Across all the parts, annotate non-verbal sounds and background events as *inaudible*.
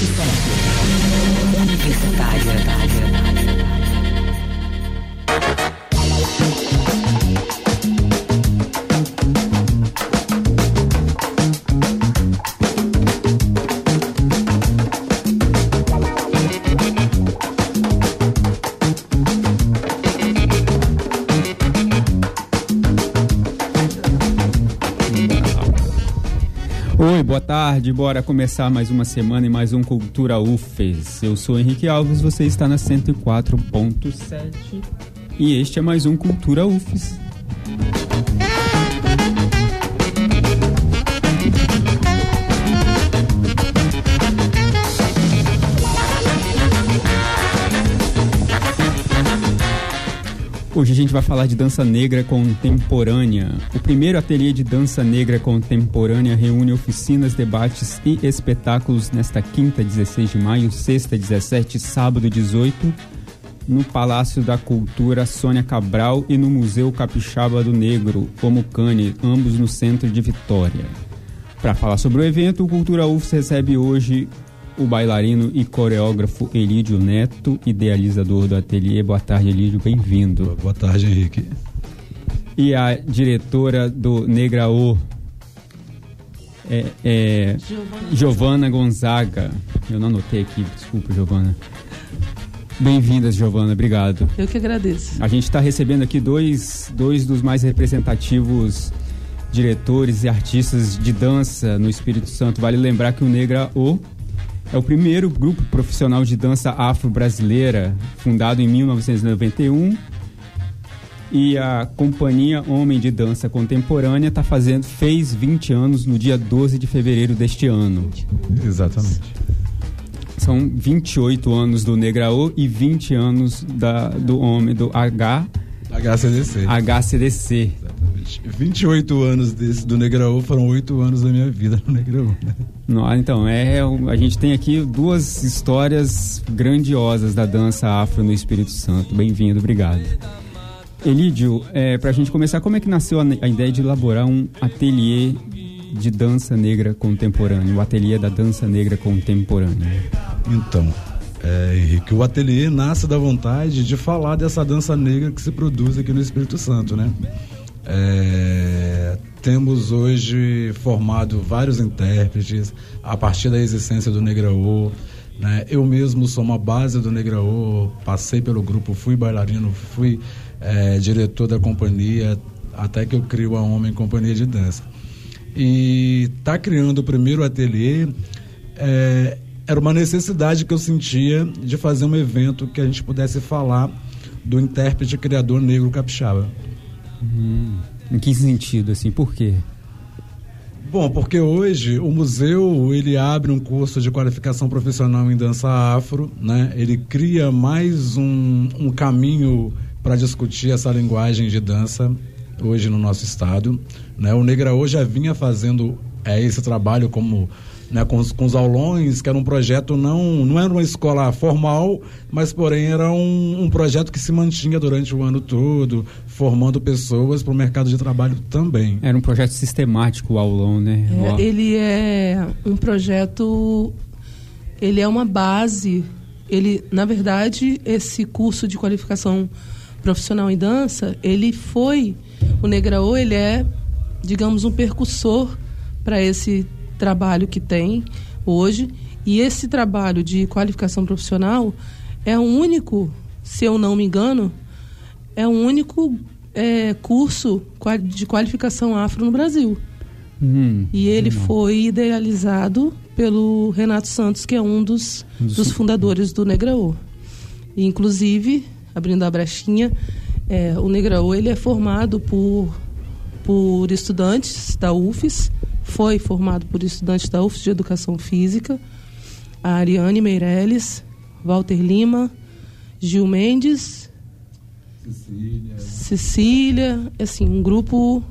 Oi, tarde. Bora começar mais uma semana e mais um Cultura UFES. Eu sou Henrique Alves, você está na 104.7 e este é mais um Cultura UFES. Hoje a gente vai falar de dança negra contemporânea. O primeiro ateliê de dança negra contemporânea reúne oficinas, debates e espetáculos nesta quinta, 16 de maio, sexta, 17, sábado, 18, no Palácio da Cultura Sônia Cabral e no Museu Capixaba do Negro, Omucane, ambos no centro de Vitória. Para falar sobre o evento, o Cultura UFS recebe hoje o bailarino e coreógrafo Elídio Neto, idealizador do ateliê. Boa tarde, Elídio, bem-vindo. Boa tarde, Henrique. E a diretora do Negraô, é, é Giovana Gonzaga. Eu não anotei aqui, desculpa, Giovana. Bem-vindas, Giovana, obrigado. Eu que agradeço. A gente está recebendo aqui dois, dois dos mais representativos diretores e artistas de dança no Espírito Santo. Vale lembrar que o Negraô é o primeiro grupo profissional de dança afro-brasileira, fundado em 1991. E a Companhia Homem de Dança Contemporânea tá fazendo, fez 20 anos no dia 12 de fevereiro deste ano. Exatamente. São 28 anos do Negraô e 20 anos da, do homem do H. HCDC. HCDC. 28 anos desse, do Negraú foram 8 anos da minha vida no Negraú. Né? então, é, a gente tem aqui duas histórias grandiosas da dança afro no Espírito Santo. Bem-vindo, obrigado. Elídio, é, para a gente começar, como é que nasceu a, a, ideia de elaborar um ateliê de dança negra contemporânea, o ateliê da dança negra contemporânea? Então, é, Henrique, o ateliê nasce da vontade de falar dessa dança negra que se produz aqui no Espírito Santo, né? É, temos hoje formado vários intérpretes a partir da existência do Negraô. Né? Eu mesmo sou uma base do Negraô, passei pelo grupo, fui bailarino, fui é, diretor da companhia, até que eu crio a Homem Companhia de Dança. E tá criando o primeiro ateliê é, era uma necessidade que eu sentia de fazer um evento que a gente pudesse falar do intérprete criador negro capixaba. Hum, em que sentido, assim, por quê? Bom, porque hoje o museu ele abre um curso de qualificação profissional em dança afro, né? Ele cria mais um, um caminho para discutir essa linguagem de dança hoje no nosso estado, né? O Negra hoje já vinha fazendo é, esse trabalho como né, com, os, com os aulões, que era um projeto não, não era uma escola formal, mas porém era um, um projeto que se mantinha durante o ano todo, formando pessoas para o mercado de trabalho também. Era um projeto sistemático o aulão, né? É, ele é um projeto, ele é uma base, ele, na verdade, esse curso de qualificação profissional em dança, ele foi, o Negraô, ele é, digamos, um percussor para esse trabalho que tem hoje. E esse trabalho de qualificação profissional é o único, se eu não me engano, é o único é, curso de qualificação afro no Brasil. Hum, e ele hum. foi idealizado pelo Renato Santos, que é um dos, dos fundadores do Negraô. E, inclusive, abrindo a brechinha, é, o Negraô ele é formado por, por estudantes da UFES, foi formado por estudantes da UFS de Educação Física, a Ariane Meirelles, Walter Lima, Gil Mendes, Cecília. Cecília, assim, um grupo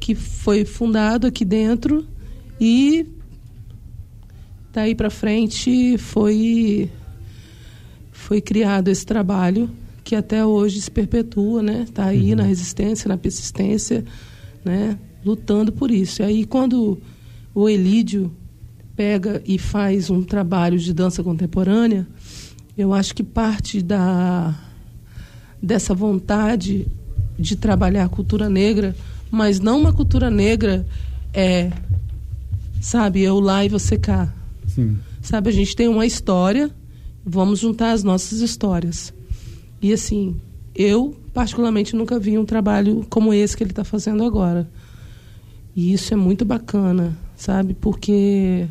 que foi fundado aqui dentro e daí para frente foi foi criado esse trabalho que até hoje se perpetua, né? Tá aí uhum. na resistência, na persistência, né? lutando por isso. E aí, quando o Elídio pega e faz um trabalho de dança contemporânea, eu acho que parte da dessa vontade de trabalhar a cultura negra, mas não uma cultura negra é, sabe, eu lá e você cá. Sim. Sabe, a gente tem uma história, vamos juntar as nossas histórias. E assim, eu particularmente nunca vi um trabalho como esse que ele está fazendo agora. E isso é muito bacana, sabe? Porque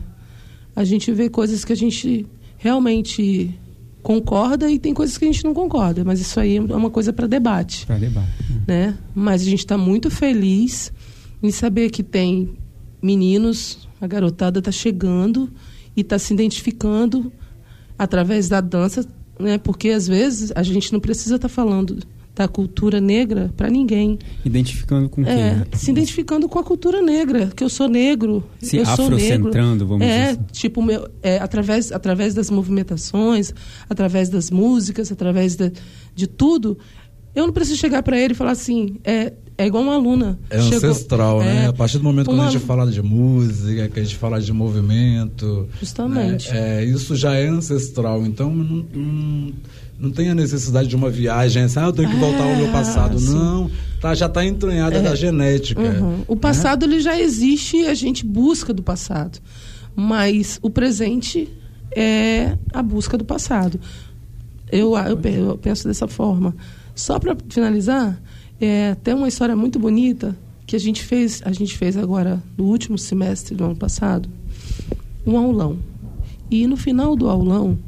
a gente vê coisas que a gente realmente concorda e tem coisas que a gente não concorda, mas isso aí é uma coisa para debate. Para debate. Né? Mas a gente está muito feliz em saber que tem meninos, a garotada está chegando e está se identificando através da dança, né? Porque às vezes a gente não precisa estar tá falando da cultura negra para ninguém. Identificando com é, quem? Se identificando com a cultura negra, que eu sou negro. Se eu sou negro. vamos é, dizer assim. Tipo, meu, é, através, através das movimentações, através das músicas, através de, de tudo, eu não preciso chegar para ele e falar assim, é, é igual uma aluna. É Chegou, ancestral, né? é, né? A partir do momento uma... quando a gente fala de música, que a gente fala de movimento. Justamente. Né? É, isso já é ancestral. Então, não, não, não tem a necessidade de uma viagem assim, ah, eu tenho que voltar ao meu passado. Sim. Não, tá, já está entranhada é. da genética. Uhum. O passado né? ele já existe e a gente busca do passado. Mas o presente é a busca do passado. Eu, eu, eu penso dessa forma. Só para finalizar, é, tem uma história muito bonita que a gente fez, a gente fez agora no último semestre do ano passado, um aulão. E no final do aulão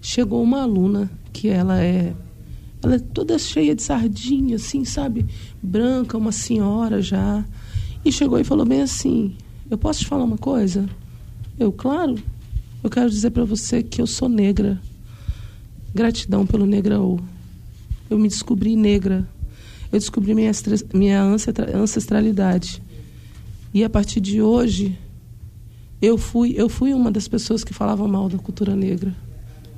chegou uma aluna que ela é ela é toda cheia de sardinha, assim, sabe? Branca, uma senhora já. E chegou e falou bem assim: Eu posso te falar uma coisa? Eu, claro. Eu quero dizer para você que eu sou negra. Gratidão pelo Negraô. Eu me descobri negra eu descobri minha, minha ancestralidade. E a partir de hoje, eu fui, eu fui uma das pessoas que falavam mal da cultura negra.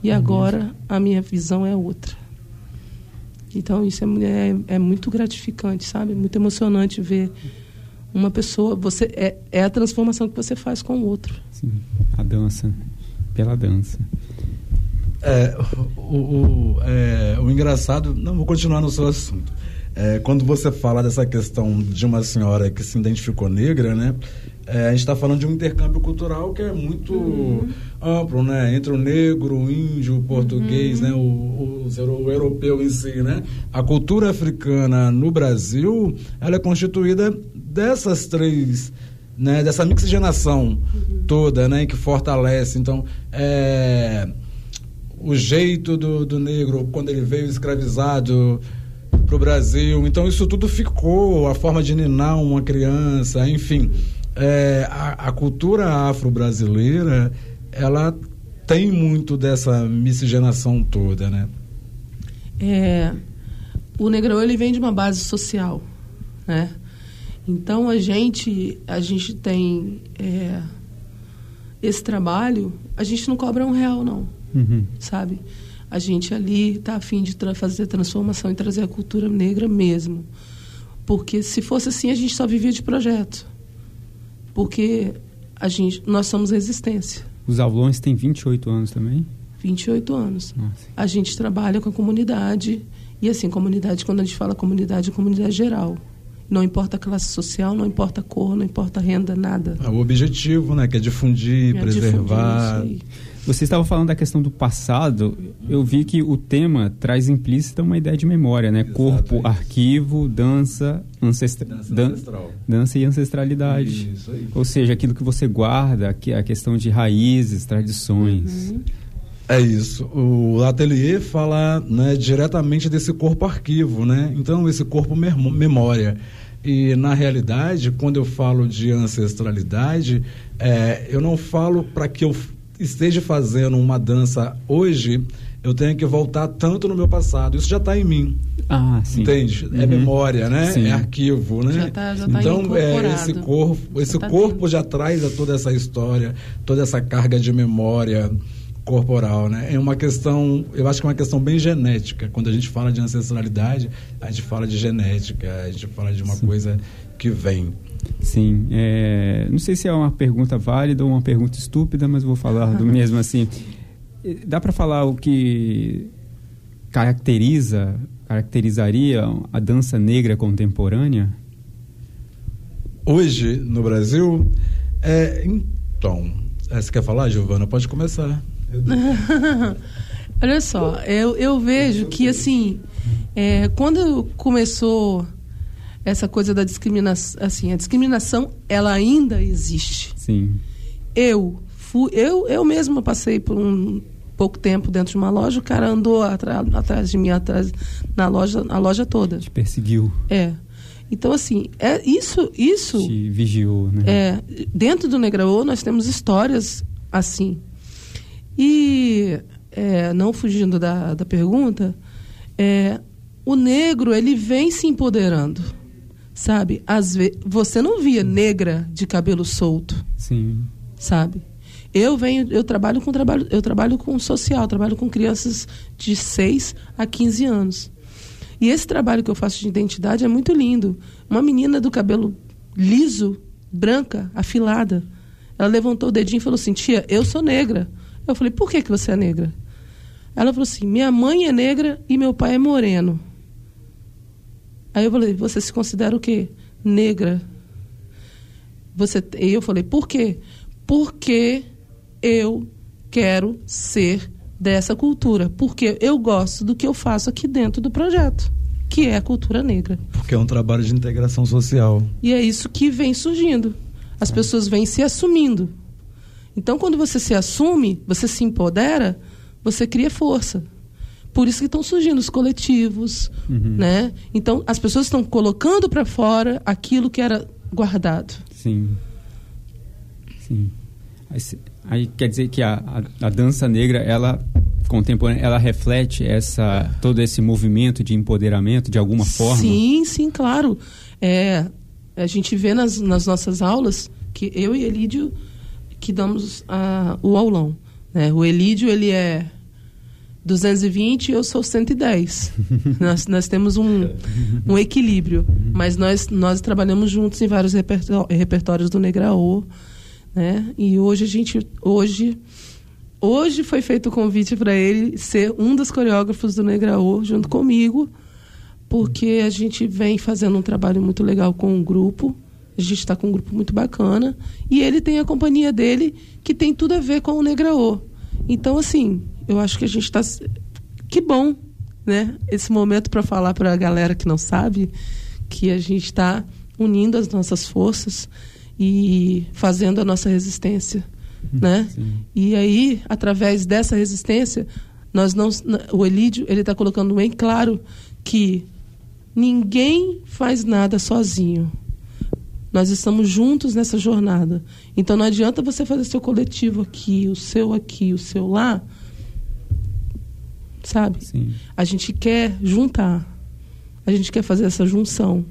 E uhum. agora a minha visão é outra. Então isso é, é, é, muito gratificante, sabe? Muito emocionante ver uma pessoa. Você é, é a transformação que você faz com o outro. Sim, a dança, pela dança. É, o, o, é, o engraçado. Não, vou continuar no seu assunto. É, quando você fala dessa questão de uma senhora que se identificou negra, né? É, a gente está falando de um intercâmbio cultural que é muito uhum. amplo, né? Entre o negro, o índio, o português, uhum. né? O, o, o, europeu em si, né? A cultura africana no Brasil, ela é constituída dessas três, né? Dessa mixigenação uhum. toda, né? Que fortalece. Então, é, o jeito do, do negro quando ele veio escravizado para o Brasil. Então isso tudo ficou, a forma de ninar uma criança, enfim. É, a, a, cultura afro-brasileira, ela tem muito dessa miscigenação toda, né? É, o Negrão, ele vem de uma base social, né? Então a gente, a gente tem é, esse trabalho, a gente não cobra um real não, uhum. sabe? a gente ali está afim de tra fazer transformação e trazer a cultura negra mesmo. Porque se fosse assim, a gente só vivia de projeto. Porque a gente, nós somos resistência. Os aulões têm 28 anos também? 28 anos. Nossa. A gente trabalha com a comunidade. E assim, comunidade, quando a gente fala comunidade, é comunidade geral. Não importa a classe social, não importa a cor, não importa a renda, nada. É o objetivo, né? Que é difundir, é preservar. Difundir você estava falando da questão do passado. Eu vi que o tema traz implícita uma ideia de memória, né? Exato, Corpo, é arquivo, dança, ancestra dança, dan ancestral. dança e ancestralidade. Isso, aí. Ou seja, aquilo que você guarda, que é a questão de raízes, tradições. Uhum. É isso. O ateliê fala né, diretamente desse corpo arquivo, né? Então, esse corpo memória. E, na realidade, quando eu falo de ancestralidade, é, eu não falo para que eu esteja fazendo uma dança hoje, eu tenho que voltar tanto no meu passado. Isso já está em mim. Ah, sim. Entende? É uhum. É memória, né? Sim. É arquivo, né? Já tá, já tá então, é, esse corpo, esse já tá corpo já traz a toda essa história, toda essa carga de memória corporal, né? É uma questão, eu acho que é uma questão bem genética. Quando a gente fala de ancestralidade, a gente fala de genética, a gente fala de uma Sim. coisa que vem. Sim, é, não sei se é uma pergunta válida ou uma pergunta estúpida, mas vou falar do *laughs* mesmo assim. Dá para falar o que caracteriza, caracterizaria a dança negra contemporânea? Hoje no Brasil, é, então, é, você quer falar, Giovana? Pode começar. *laughs* Olha só, eu, eu vejo que assim, é, quando começou essa coisa da discriminação, assim, a discriminação ela ainda existe. Sim. Eu fui, eu eu mesma passei por um pouco tempo dentro de uma loja, o cara andou atrás, atrás de mim atrás na loja, a loja toda. Te perseguiu. É. Então assim, é isso, isso. Te vigiou, né? É, dentro do Negraô nós temos histórias assim. E é, não fugindo da, da pergunta, é, o negro ele vem se empoderando sabe? Às vezes você não via negra de cabelo solto. Sim. Sabe? Eu venho, eu trabalho com trabalho, eu trabalho com social, trabalho com crianças de 6 a 15 anos. E esse trabalho que eu faço de identidade é muito lindo. Uma menina do cabelo liso, branca, afilada. Ela levantou o dedinho e falou assim: "Tia, eu sou negra". Eu falei: "Por que que você é negra?" Ela falou assim: "Minha mãe é negra e meu pai é moreno". Aí eu falei, você se considera o quê? Negra. Você, e eu falei, por quê? Porque eu quero ser dessa cultura. Porque eu gosto do que eu faço aqui dentro do projeto, que é a cultura negra. Porque é um trabalho de integração social. E é isso que vem surgindo. As pessoas vêm se assumindo. Então, quando você se assume, você se empodera, você cria força. Por isso que estão surgindo os coletivos, uhum. né? Então as pessoas estão colocando para fora aquilo que era guardado. Sim. Sim. Aí, aí quer dizer que a, a, a, dança negra, ela contemporânea, ela reflete essa todo esse movimento de empoderamento de alguma forma? Sim, sim, claro. É, a gente vê nas, nas nossas aulas que eu e Elídio que damos a, o aulão. Né? O Elídio, ele é 220 eu sou 110. *laughs* nós, nós temos um, um equilíbrio, mas nós, nós trabalhamos juntos em vários repertórios do Negraô, né? E hoje a gente hoje hoje foi feito o convite para ele ser um dos coreógrafos do Negraô junto comigo, porque a gente vem fazendo um trabalho muito legal com um grupo. A gente está com um grupo muito bacana e ele tem a companhia dele que tem tudo a ver com o Negraô. Então assim, eu acho que a gente está. Que bom, né? Esse momento para falar para a galera que não sabe que a gente está unindo as nossas forças e fazendo a nossa resistência, uhum. né? Sim. E aí, através dessa resistência, nós não, o Elídio ele está colocando bem claro que ninguém faz nada sozinho. Nós estamos juntos nessa jornada. Então não adianta você fazer seu coletivo aqui, o seu aqui, o seu lá, sabe? Sim. A gente quer juntar, a gente quer fazer essa junção.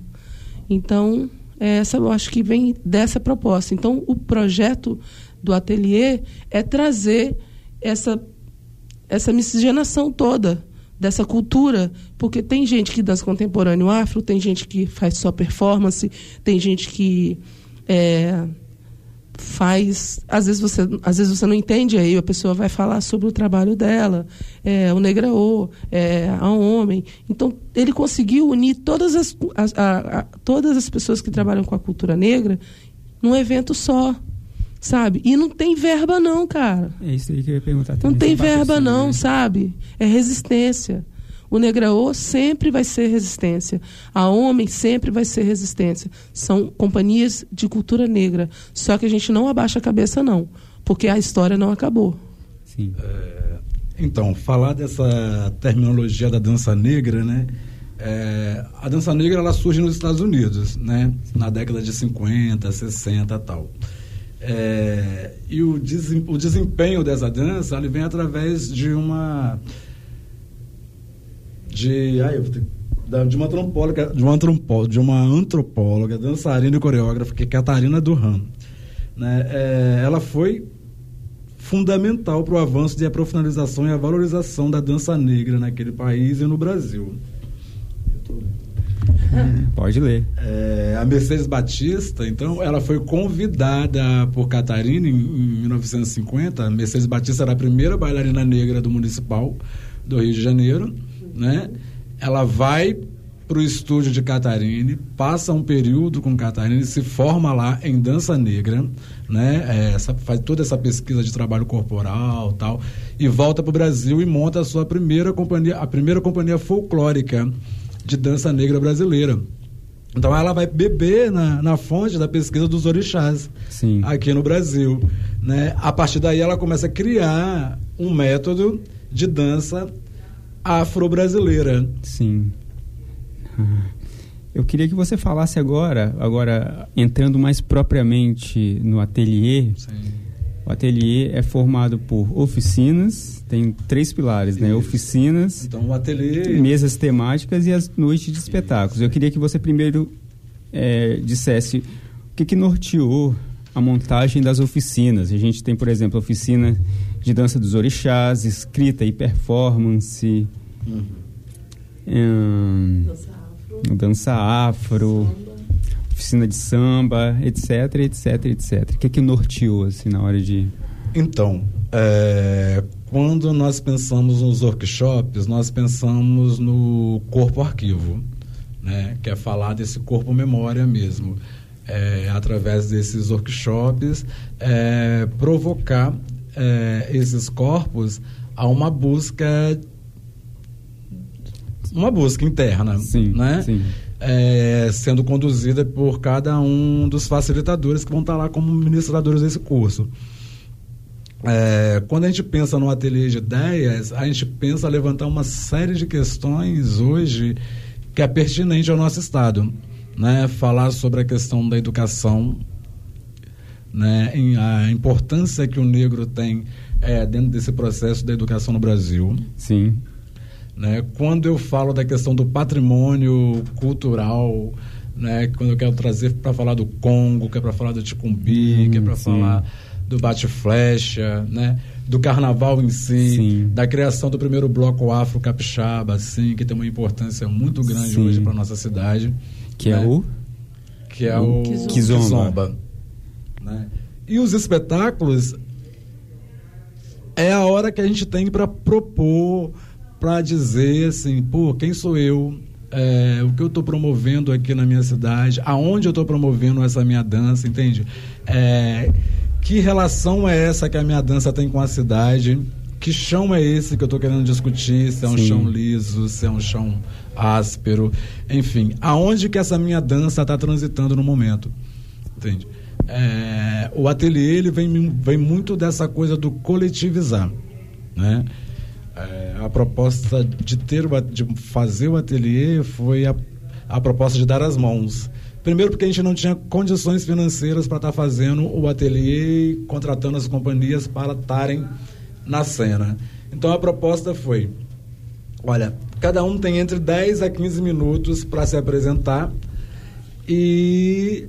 Então, essa eu acho que vem dessa proposta. Então, o projeto do ateliê é trazer essa essa miscigenação toda dessa cultura, porque tem gente que dança contemporâneo afro, tem gente que faz só performance, tem gente que é, faz às vezes você às vezes você não entende aí a pessoa vai falar sobre o trabalho dela é, o negraô é, a homem. Então ele conseguiu unir todas as, as a, a, todas as pessoas que trabalham com a cultura negra num evento só sabe e não tem verba não cara é isso aí que eu ia perguntar não tem verba não né? sabe é resistência o Negraô sempre vai ser resistência. A Homem sempre vai ser resistência. São companhias de cultura negra. Só que a gente não abaixa a cabeça, não. Porque a história não acabou. Sim. É, então, falar dessa terminologia da dança negra, né? É, a dança negra ela surge nos Estados Unidos, né? Na década de 50, 60 e tal. É, e o, o desempenho dessa dança ele vem através de uma de, ai, de uma antropóloga, de uma antropóloga, de uma antropóloga, dançarina e coreógrafa, que é Catarina Durham. Né? É, ela foi fundamental para o avanço e a profissionalização e a valorização da dança negra naquele país e no Brasil. Pode ler. É, a Mercedes Batista, então, ela foi convidada por Catarina em, em 1950. A Mercedes Batista era a primeira bailarina negra do Municipal do Rio de Janeiro, né? Ela vai para o estúdio de Catarine, passa um período com Catarine, se forma lá em dança negra, né? É, essa, faz toda essa pesquisa de trabalho corporal tal, e volta para o Brasil e monta a sua primeira companhia, a primeira companhia folclórica de dança negra brasileira. Então ela vai beber na, na fonte da pesquisa dos orixás Sim. aqui no Brasil. Né? A partir daí ela começa a criar um método de dança afro-brasileira. Sim. Eu queria que você falasse agora, agora entrando mais propriamente no ateliê. Sim. O ateliê é formado por oficinas, tem três pilares, né? Isso. Oficinas, Então o ateliê. mesas temáticas e as noites de espetáculos. Eu queria que você primeiro é, dissesse o que, que norteou a montagem das oficinas. A gente tem, por exemplo, a oficina de dança dos orixás, escrita e performance, Uhum. hum, dança afro, oficina de samba, etc, etc, etc. O que, que norteou assim na hora de Então, é, quando nós pensamos nos workshops, nós pensamos no corpo arquivo, né? que é falar desse corpo memória mesmo. É, através desses workshops, é, provocar é, esses corpos a uma busca uma busca interna, Sim, né? sim. É, sendo conduzida por cada um dos facilitadores que vão estar lá como ministradores desse curso. É, quando a gente pensa no ateliê de ideias, a gente pensa levantar uma série de questões hoje que é pertinente ao nosso estado, né? Falar sobre a questão da educação, né? Em a importância que o negro tem é, dentro desse processo da educação no Brasil. Sim. Né? Quando eu falo da questão do patrimônio cultural, né? quando eu quero trazer para falar do Congo, que é para falar do Ticumbi, Hum, que é para falar do bate-flecha, né? do carnaval em si, Sim. da criação do primeiro bloco afro-capixaba, assim, que tem uma importância muito grande Sim. hoje para nossa cidade. Que é né? o que é O o Kizomba. Kizomba, né? E os espetáculos é a hora que a gente tem para propor, para dizer assim, pô, quem sou eu? É, o que eu estou promovendo aqui na minha cidade? Aonde eu estou promovendo essa minha dança? Entende? É, que relação é essa que a minha dança tem com a cidade? Que chão é esse que eu estou querendo discutir? Se é um Sim. chão liso, se é um chão áspero, enfim, aonde que essa minha dança está transitando no momento, entende? É, o ateliê ele vem, vem muito dessa coisa do coletivizar, né? É, a proposta de ter o a- de fazer o ateliê foi a, a proposta de dar as mãos. Primeiro porque a gente não tinha condições financeiras para estar fazendo o ateliê e contratando as companhias para estarem na cena. Então a proposta foi Olha, cada um tem entre 10 a 15 minutos para se apresentar e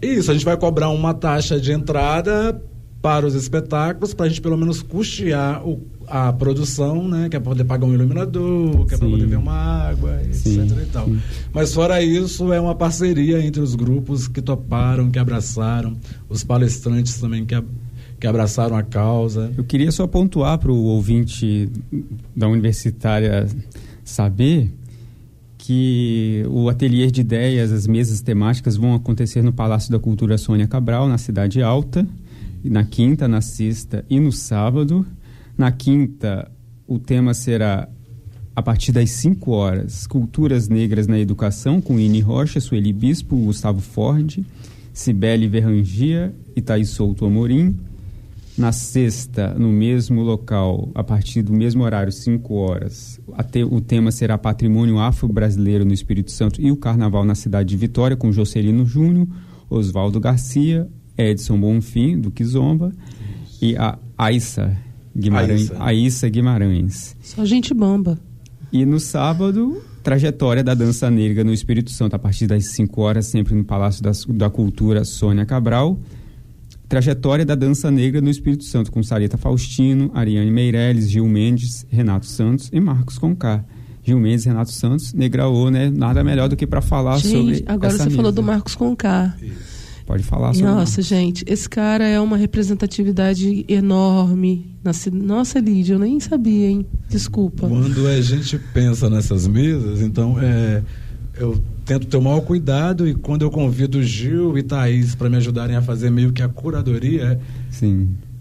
isso, a gente vai cobrar uma taxa de entrada para os espetáculos, para a gente pelo menos custear o- a produção, né? Que é para poder pagar um iluminador, que é para poder ver uma água, etc Sim, e tal. sim. Mas fora isso, é uma parceria entre os grupos que toparam, que abraçaram, os palestrantes também que, que abraçaram a causa. Eu queria só pontuar para o ouvinte da universitária saber que o ateliê de ideias, as mesas temáticas vão acontecer no Palácio da Cultura Sônia Cabral, na Cidade Alta, na quinta, na sexta e no sábado. Na quinta, o tema será a partir das 5 horas, Culturas Negras na Educação, com Ine Rocha, Sueli Bispo, Gustavo Ford, Cibele Verrangia e Thaís Souto Amorim. Na sexta, no mesmo local, a partir do mesmo horário, 5 horas, o tema será Patrimônio Afro-Brasileiro no Espírito Santo e o Carnaval na cidade de Vitória, com Jocelino Júnior, Oswaldo Garcia, Edson Bonfim, do Kizomba, e a Aissa Guimarães. Aissa. Aissa Guimarães. Só gente bomba. E no sábado, trajetória da dança negra no Espírito Santo, a partir das 5 horas, sempre no Palácio das- da Cultura Sônia Cabral. trajetória da dança negra no Espírito Santo, com Sarita Faustino, Ariane Meirelles, Gil Mendes, Renato Santos e Marcos Concar. Gil Mendes, Renato Santos, Negraô, né? Nada melhor do que para falar gente, sobre. Agora você mesa. falou do Marcos Concar. Pode falar sobre Nossa, gente, esse cara é uma representatividade enorme. Nossa, Lídia, eu nem sabia, hein? Desculpa. Quando a gente pensa nessas mesas, então é, eu tento ter o maior cuidado e quando eu convido Gil e Thaís para me ajudarem a fazer meio que a curadoria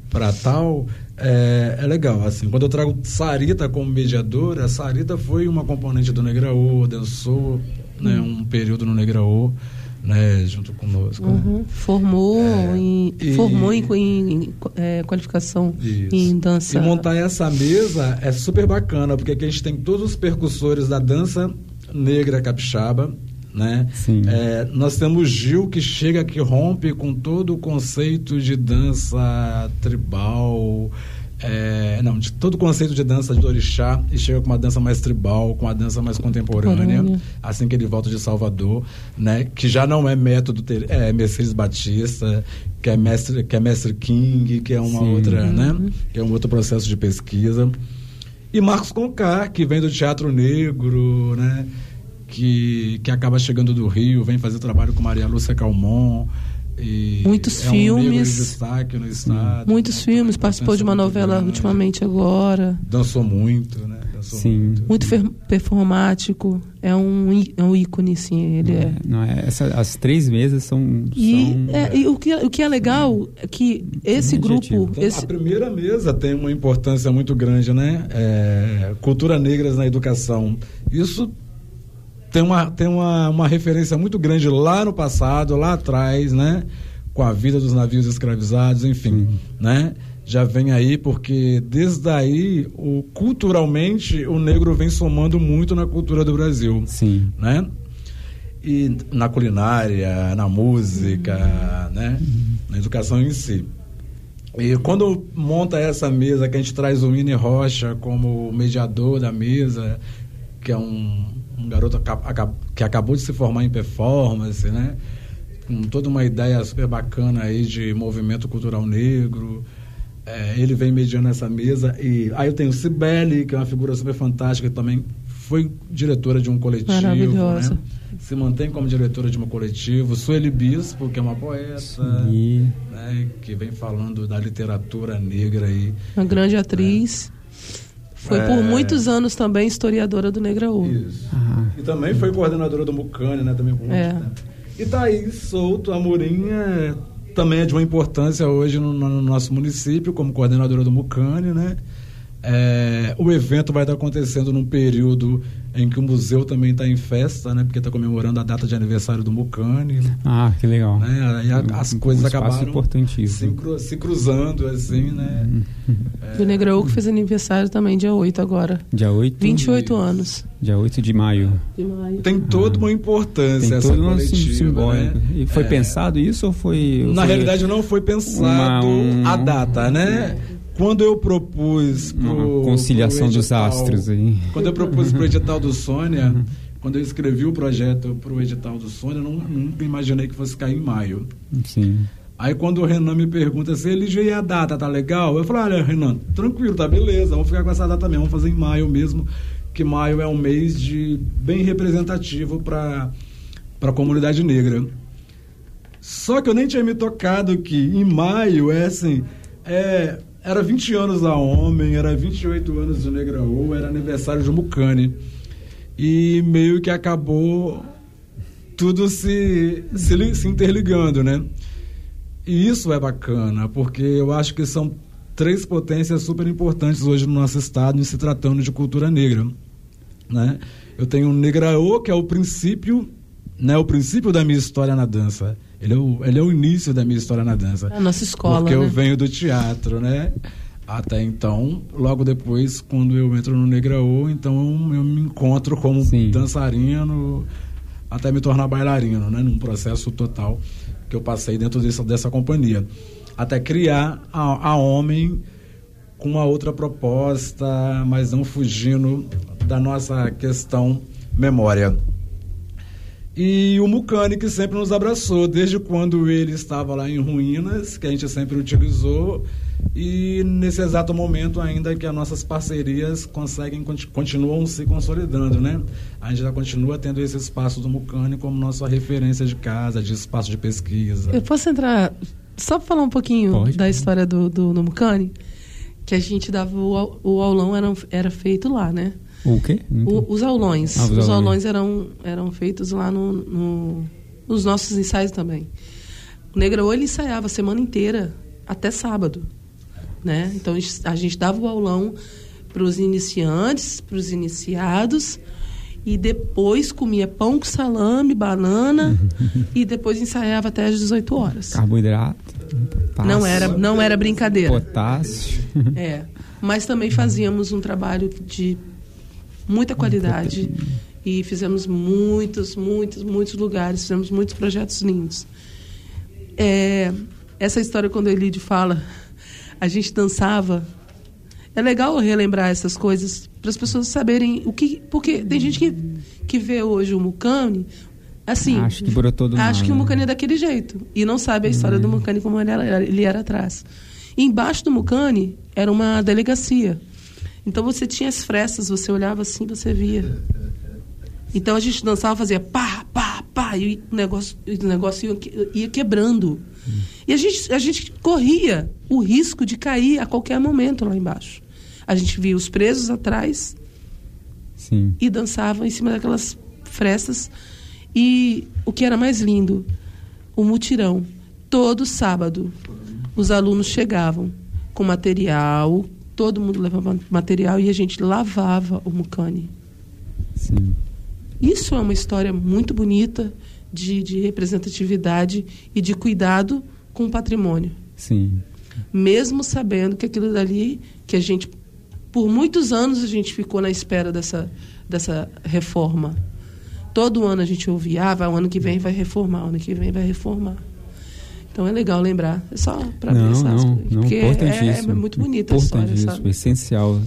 para tal, é, é, legal. Assim, quando eu trago Sarita como mediadora, Sarita foi uma componente do Negraô, dançou né, hum. um período no Negraô né, junto conosco. Né? Uhum. Né? Formou, é, em, e, formou em, em é, qualificação isso. em dança. E montar essa mesa é super bacana, porque aqui a gente tem todos os percussores da dança negra capixaba. Né? É, nós temos Gil que chega que rompe com todo o conceito de dança tribal, é, não, de todo o conceito de dança de orixá e chega com uma dança mais tribal, com uma dança mais contemporânea, assim que ele volta de Salvador, né? Que já não é método é Mercedes Batista, que é mestre, que é mestre King, que é uma Sim. outra, né? uhum. Que é um outro processo de pesquisa. E Marcos Concar, que vem do teatro negro, né? Que, que acaba chegando do Rio, vem fazer trabalho com Maria Lúcia Calmon. E muitos é filmes. Um destaque no estado. Muitos né? filmes, participou de uma novela grande. ultimamente agora. Dançou muito, né? Dançou sim. Muito, muito performático. É um, é um ícone, sim, ele não é. Não é essa, as três mesas são. E, são, é, e o, que, o que é legal é que esse grupo. Então, esse... A primeira mesa tem uma importância muito grande, né? É, cultura negras na educação. Isso tem uma, tem uma, uma referência muito grande lá no passado, lá atrás, né? Com a vida dos navios escravizados, enfim, uhum. né? Já vem aí porque desde aí, o, culturalmente, o negro vem somando muito na cultura do Brasil. Sim. Né? E na culinária, na música, uhum. né? Na educação em si. E quando monta essa mesa, que a gente traz o Mini Rocha como mediador da mesa, que é um um garoto que acabou de se formar em performance, né? Com toda uma ideia super bacana aí de movimento cultural negro. É, ele vem mediando essa mesa e aí eu tenho Cibele, que é uma figura super fantástica, que também foi diretora de um coletivo, né? Se mantém como diretora de um coletivo. Sueli Bispo, que é uma poeta, né? que vem falando da literatura negra aí. Uma grande atriz. É. Foi é... por muitos anos também historiadora do Negraú. Isso. Ah. E também foi coordenadora do Mucane, né? Também por muito é. tempo. E Thaís Souto, a Murinha, também é de uma importância hoje no, no nosso município, como coordenadora do Mucane, né? É, o evento vai estar acontecendo num período em que o museu também está em festa, né? Porque está comemorando a data de aniversário do Mucane. Ah, que legal. Né? Aí a, as um, coisas um acabaram importantíssimo. Se, cru, se, cruzando, assim, né? Uhum. É... Do Negrou que fez aniversário também dia 8 agora. Dia 8? 28 anos. Dia 8 de maio. De maio. Tem toda uma importância Tem essa coletiva, né? E foi é... pensado isso ou foi... Na foi realidade não foi pensado uma, um... a data, né? Quando eu propus pro, Uma conciliação pro edital, dos astros aí. Quando eu propus para o edital do Sônia, quando eu escrevi o projeto para o edital do Sônia, eu não, nunca imaginei que fosse cair em maio. Sim. Aí quando o Renan me pergunta se ele já ia a data, tá legal? Eu falo, olha, Renan, tranquilo, tá beleza, vamos ficar com essa data mesmo, vamos fazer em maio mesmo, que maio é um mês de bem representativo para a comunidade negra. Só que eu nem tinha me tocado que em maio é assim, é era 20 anos da Homem, era 28 anos do Negraú, era aniversário de Mucane. E meio que acabou tudo se, se, se interligando, né? E isso é bacana, porque eu acho que são três potências super importantes hoje no nosso estado em se tratando de cultura negra, né? Eu tenho o Negraô, que é o princípio, né, o princípio da minha história na dança. Ele é o, ele é o início da minha história na dança. É a nossa escola. Porque né? eu venho do teatro, né? Até então, logo depois, quando eu entro no Negraô, então eu me encontro como Sim. dançarino até me tornar bailarino, né? Num processo total que eu passei dentro dessa, dessa companhia. Até criar a, a Homem com uma outra proposta, mas não fugindo da nossa questão memória. E o Mucane, que sempre nos abraçou, desde quando ele estava lá em ruínas, que a gente sempre utilizou, e nesse exato momento ainda que as nossas parcerias conseguem continuam se consolidando, né? A gente já continua tendo esse espaço do Mucane como nossa referência de casa, de espaço de pesquisa. Eu posso entrar só para falar um pouquinho Pode. da história do, do, do Mucane? Que a gente dava o, o aulão era, era feito lá, né? O quê? O, os aulões. Ah, os, os aulões eram, eram feitos lá no, no, nos nossos ensaios também. O Negra ele ensaiava a semana inteira, até sábado. Né? Então a gente dava o aulão para os iniciantes, para os iniciados, e depois comia pão com salame, banana, *laughs* e depois ensaiava até às 18 horas. Carboidrato. Potássio, não era, não era brincadeira. Potássio. É. Mas também fazíamos um trabalho de muita qualidade e fizemos muitos, muitos, muitos lugares, fizemos muitos projetos lindos. É, essa história quando o Elide fala, a gente dançava. É legal relembrar essas coisas para as pessoas saberem o que, porque tem gente que, que vê hoje o Mucane assim, acho que brotou do acho que o Mucane é daquele jeito e não sabe a história do uhum. Mucane como ele era, ele era atrás. E embaixo do Mucane era uma delegacia então você tinha as frestas, você olhava assim, você via. Então a gente dançava, fazia pá, pá, pá, e o negócio, o negócio ia, quebrando. E a gente, a gente corria o risco de cair a qualquer momento lá embaixo. A gente via os presos atrás Sim. e dançava em cima daquelas frestas. E o que era mais lindo, o mutirão. Todo sábado, os alunos chegavam com material, todo mundo levava material e a gente lavava o mucane. Sim. Isso é uma história muito bonita de, de representatividade e de cuidado com o patrimônio. Sim. Mesmo sabendo que aquilo dali, que a gente, por muitos anos a gente ficou na espera dessa, dessa reforma. Todo ano a gente ouvia, ah, vai, o ano que vem vai reformar, o ano que vem vai reformar. Então é legal lembrar. É só para. Não, não, não, porque importantíssimo. É, é muito bonita a história, sabe? essencial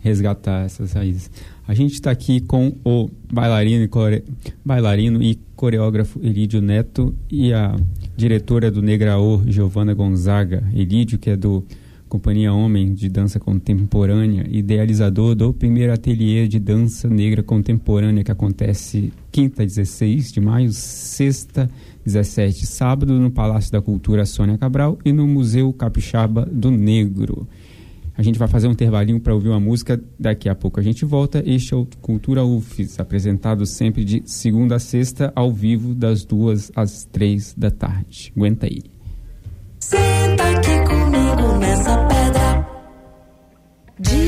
resgatar essas raízes. A gente está aqui com o bailarino e, core... bailarino e coreógrafo Elídio Neto e a diretora do Negraor, Giovana Gonzaga. Elídio, que é do Companhia Homem de Dança Contemporânea, idealizador do primeiro ateliê de dança negra contemporânea que acontece quinta, 16 de maio, sexta, 17, sábado, no Palácio da Cultura Sônia Cabral e no Museu Capixaba do Negro. A gente vai fazer um intervalinho para ouvir uma música, daqui a pouco a gente volta. Este é o Cultura UFES, apresentado sempre de segunda a sexta, ao vivo, das duas às três da tarde. Aguenta aí. Senta aqui comigo nessa pedra. Discorda.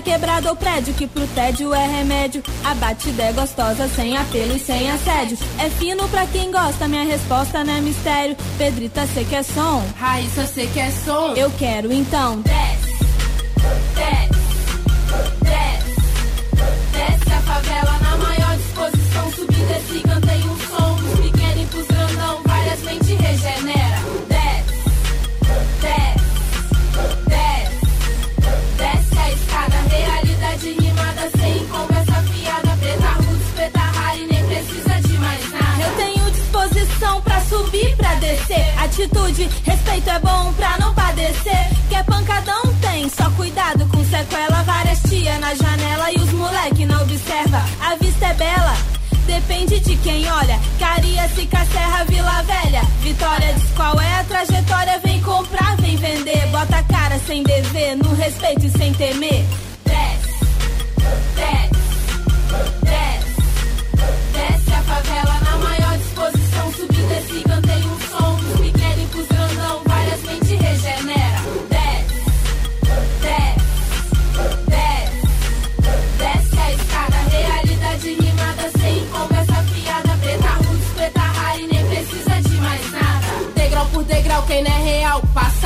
Quebrada ou prédio, que pro tédio é remédio. A batida é gostosa, sem apelo e sem assédio. É fino pra quem gosta, minha resposta não é mistério. Pedrita, cê quer som? Raíssa, cê quer som? Eu quero então. Desce, Atitude, respeito é bom pra não padecer. Que é pancadão tem, só cuidado com sequela. Várias tia na janela e os moleque não observa. A vista é bela. Depende de quem olha. Caria, Cica, Serra, Vila Velha. Vitória diz qual é a trajetória. Vem comprar, vem vender. Bota cara sem dever, no respeito e sem temer.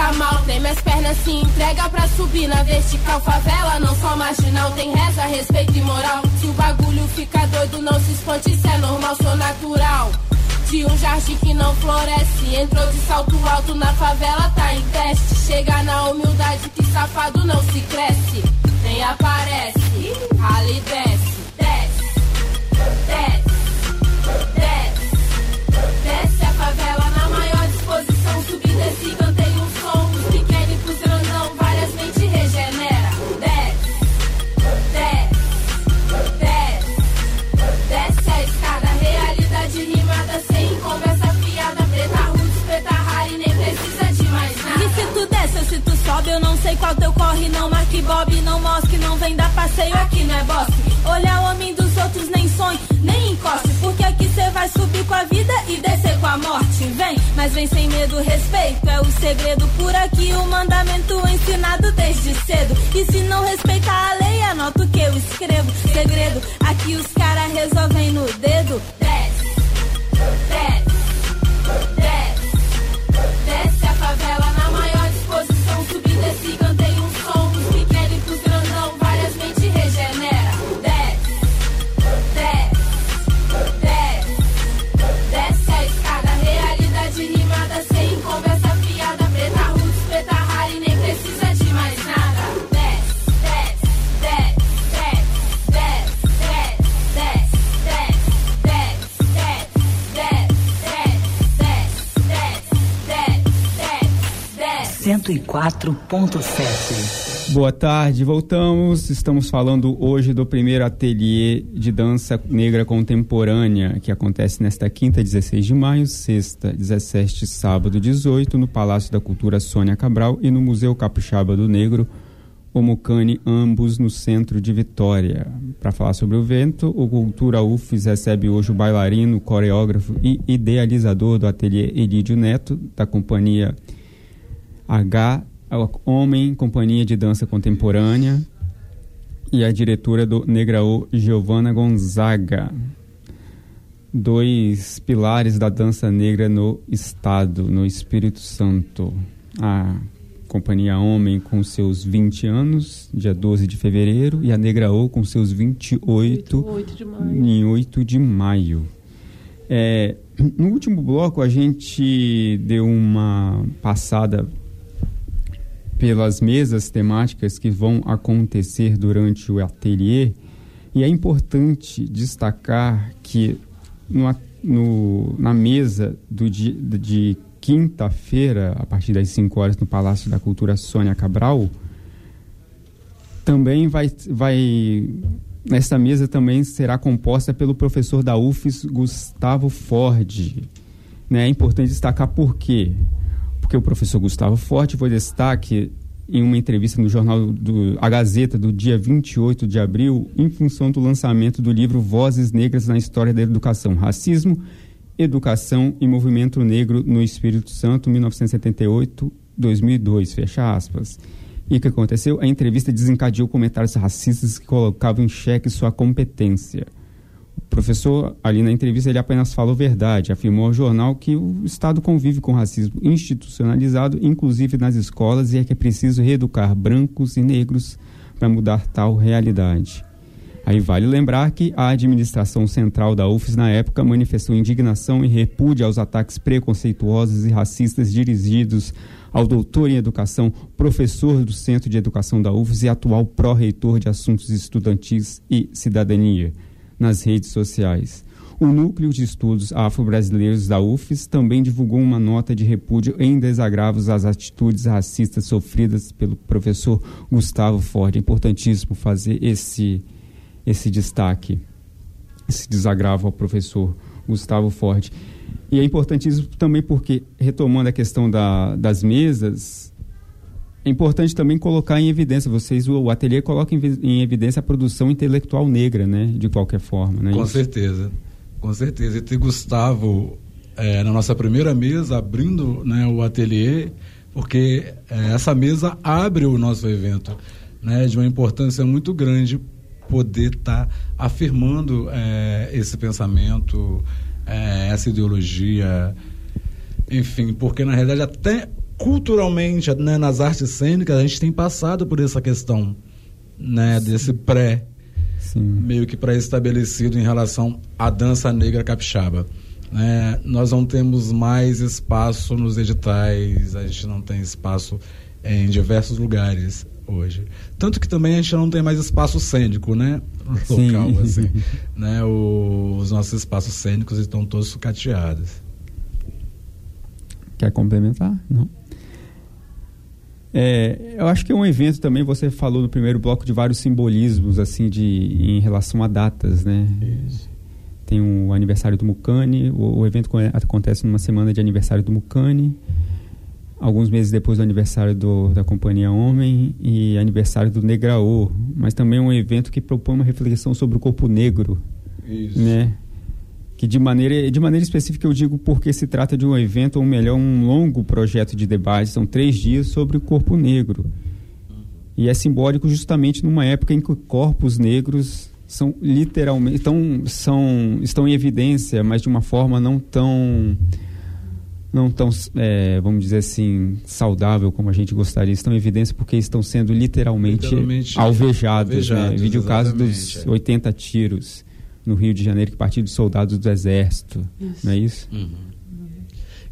Passa mal. Tem minhas pernas se entrega pra subir na vertical. Favela não só marginal, tem reza, respeito e moral. Se o bagulho fica doido, não se espante, isso é normal, sou natural. De um jardim que não floresce. Entrou de salto alto na favela, tá em teste. Chega na humildade que safado não se cresce. Nem aparece, e desce. Desce, desce, eu não sei qual teu corre. Não marque bob, não mosque, não vem dar passeio, aqui não é boss. Olhar o homem dos outros, nem sonhe, nem encoste. Porque aqui cê vai subir com a vida e descer com a morte. Vem, mas vem sem medo, respeito é o segredo. Por aqui o mandamento ensinado desde cedo. E se não respeita a lei, anota o que eu escrevo. Segredo, aqui os caras resolvem no dedo. Desce, desce, desce. 104.7. Boa tarde, voltamos. Estamos falando hoje do primeiro ateliê de dança negra contemporânea que acontece nesta quinta, 16 de maio, sexta, 17, sábado, 18, no Palácio da Cultura Sônia Cabral e no Museu Capixaba do Negro, Omucane, ambos no centro de Vitória. Para falar sobre o evento, o Cultura UFES recebe hoje o bailarino, coreógrafo e idealizador do ateliê Elídio Neto, da companhia H Homem, Companhia de Dança Contemporânea, e a diretora do Negraô, Giovana Gonzaga. Dois pilares da dança negra no estado, no Espírito Santo. A Companhia Homem com seus 20 anos, dia 12 de fevereiro, e a Negraô com seus 28, 8 de maio. em 8 de maio. É, *clears throat* no último bloco, a gente deu uma passada pelas mesas temáticas que vão acontecer durante o ateliê e é importante destacar que no, no, na mesa do dia, de quinta-feira, a partir das 5 horas, no Palácio da Cultura Sônia Cabral, também vai, vai. Essa mesa também será composta pelo professor da UFES, Gustavo Ford. Né? É importante destacar por quê? Porque o professor Gustavo Forte foi destaque em uma entrevista no jornal do A Gazeta do dia 28 de abril, em função do lançamento do livro Vozes Negras na História da Educação, Racismo, Educação e Movimento Negro no Espírito Santo, 1978-2002, fecha aspas. E o que aconteceu? A entrevista desencadeou comentários racistas que colocavam em xeque sua competência. Professor, ali na entrevista, ele apenas falou verdade. Afirmou ao jornal que o Estado convive com racismo institucionalizado, inclusive nas escolas, e é que é preciso reeducar brancos e negros para mudar tal realidade. Aí vale lembrar que a administração central da UFES na época manifestou indignação e repúdio aos ataques preconceituosos e racistas dirigidos ao doutor em educação, professor do Centro de Educação da UFES e atual pró-reitor de assuntos estudantis e cidadania nas redes sociais. O Núcleo de Estudos Afro-Brasileiros da UFES também divulgou uma nota de repúdio em desagravos às atitudes racistas sofridas pelo professor Gustavo Ford. É importantíssimo fazer esse, esse destaque, esse desagravo ao professor Gustavo Ford. E é importantíssimo também porque, retomando a questão da, das mesas, é importante também colocar em evidência, vocês, o ateliê coloca em, evidência a produção intelectual negra, né? De qualquer forma, né? Com Isso. certeza, com certeza. E ter Gustavo é, na nossa primeira mesa, abrindo né, o ateliê, porque é, essa mesa abre o nosso evento, né? De uma importância muito grande poder estar tá afirmando é, esse pensamento, é, essa ideologia, enfim, porque na realidade até culturalmente, né, nas artes cênicas, a gente tem passado por essa questão, né, desse pré Sim. meio que pré-estabelecido em relação à dança negra capixaba. Né? Nós não temos mais espaço nos editais, a gente não tem espaço em diversos lugares hoje. Tanto que também a gente não tem mais espaço cênico, né? *laughs* Sim. Local, assim. *laughs* né? O- os nossos espaços cênicos estão todos sucateados. Quer complementar? Não. É, eu acho que é um evento também, você falou no primeiro bloco de vários simbolismos, assim, de, em relação a datas, né? Tem o aniversário do Mucane, o, o evento co- acontece numa semana de aniversário do Mucane, alguns meses depois do aniversário do, da Companhia Homem e aniversário do Negraô, mas também é um evento que propõe uma reflexão sobre o corpo negro, Isso. né? Que de maneira, de maneira específica eu digo porque se trata de um evento, ou melhor, um longo projeto de debate, são três dias sobre o corpo negro. E é simbólico justamente numa época em que corpos negros são literalmente estão, são, estão em evidência, mas de uma forma não tão não tão, é, vamos dizer assim, saudável como a gente gostaria. Estão em evidência porque estão sendo literalmente, Literalmente alvejados. alvejados, né? Vídeo o caso dos exatamente, é. 80 tiros no Rio de Janeiro que partiu de soldados do Exército. Isso. Não é isso?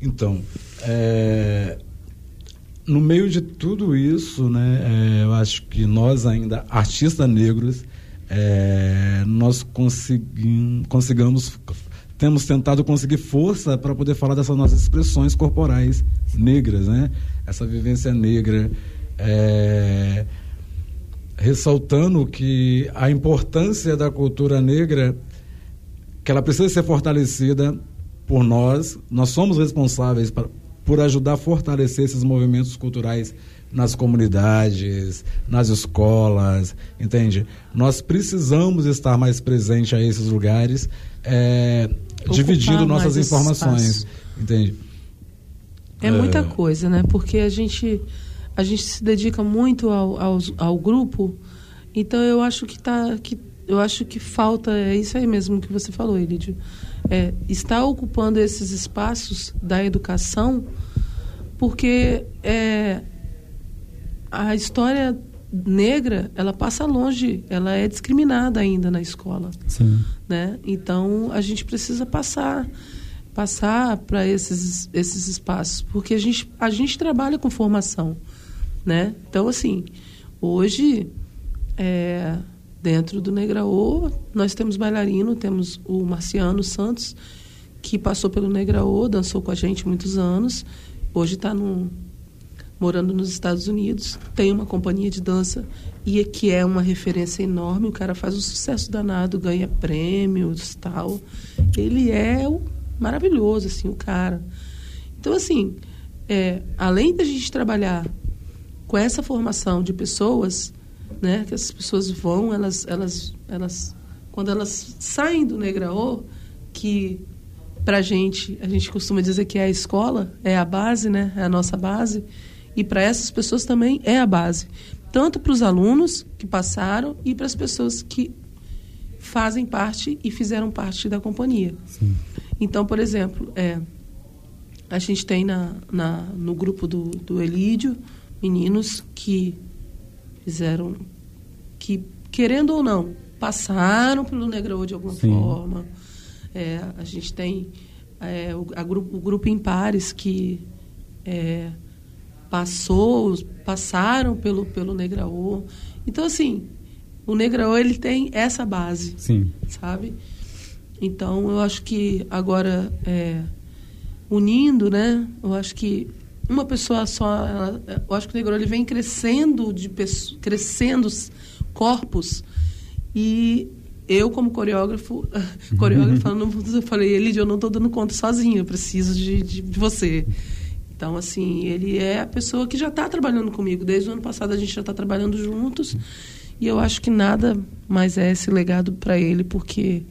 Então, é, no meio de tudo isso, né, é, eu acho que nós ainda, artistas negros, é, nós conseguim, consigamos, temos tentado conseguir força para poder falar dessas nossas expressões corporais negras, né? Essa vivência negra. é, ressaltando que a importância da cultura negra que ela precisa ser fortalecida por nós. Nós somos responsáveis pra, por ajudar a fortalecer esses movimentos culturais nas comunidades, nas escolas, entende? Nós precisamos estar mais presentes a esses lugares, é, dividindo nossas informações, espaço. entende? É muita coisa, né? Porque a gente, a gente se dedica muito ao, ao, ao grupo, então eu acho que tá, que eu acho que falta é isso aí mesmo que você falou, Elidio. É, está ocupando esses espaços da educação, porque é, a história negra ela passa longe, ela é discriminada ainda na escola Sim. né? Então a gente precisa passar passar para esses esses espaços, porque a gente a gente trabalha com formação, né? Então assim, hoje é, dentro do Negraô nós temos bailarino, temos o Marciano Santos que passou pelo Negraô, dançou com a gente muitos anos, hoje está no morando nos Estados Unidos, tem uma companhia de dança e que é uma referência enorme. O cara faz um sucesso danado, ganha prêmios, tal. Ele é o maravilhoso, assim, o cara. Então, assim, é, além da gente trabalhar com essa formação de pessoas, né, que essas pessoas vão, elas, elas, elas, quando elas saem do Negraô, que pra gente, a gente costuma dizer que é a escola, é a base, né, é a nossa base. E para essas pessoas também é a base. Tanto para os alunos que passaram e para as pessoas que fazem parte e fizeram parte da companhia. Sim. Então, por exemplo, é, a gente tem na, na, no grupo do, do Elídio meninos que fizeram, que querendo ou não, passaram pelo Negrão de alguma Sim. forma. É, a gente tem é, o, a grupo, o grupo Impares que é, passou, passaram pelo, pelo Negraô. Então, assim, o Negraô ele tem essa base Sim. sabe? Então, eu acho que agora, é, unindo, né? Eu acho que uma pessoa só, ela- eu acho que o Negro ele vem crescendo de crescendo os corpos e eu como coreógrafo, *laughs* coreógrafa, não, eu falei, Elidio, eu não estou dando conta sozinho, eu preciso de, de, de você. Então, assim, ele é a pessoa que já está trabalhando comigo. Desde o ano passado a gente já está trabalhando juntos. E eu acho que nada mais é esse legado para ele, porque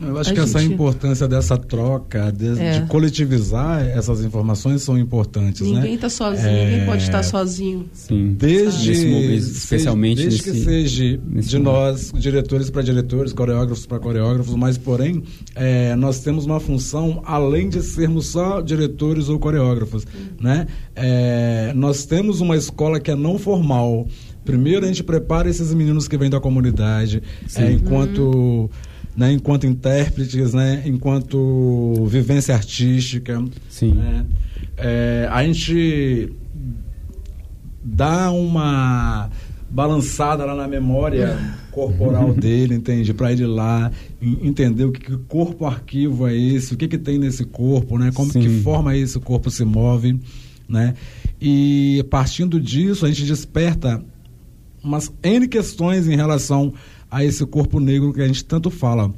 Eu acho A que essa gente- importância dessa troca, de, É. de coletivizar essas informações são importantes, né? ninguém está sozinho, É, ninguém pode estar sozinho. Sim. Desde, Nesse momento, especialmente desde que nesse- seja nesse de momento. nós, diretores para diretores, coreógrafos para coreógrafos, mas porém é, nós temos uma função além de sermos só diretores ou coreógrafos, né? É, nós temos uma escola que é não formal. Primeiro a gente prepara esses meninos que vêm da comunidade, é, enquanto né, enquanto intérpretes, né, enquanto vivência artística, Sim. né? É, a gente dá uma balançada lá na memória *laughs* corporal dele, entende? Para ele lá en- entender o que, que corpo arquivo é esse, o que, que tem nesse corpo, né? Como Sim. que forma esse corpo se move, né? E partindo disso a gente desperta umas N questões em relação a esse corpo negro que a gente tanto fala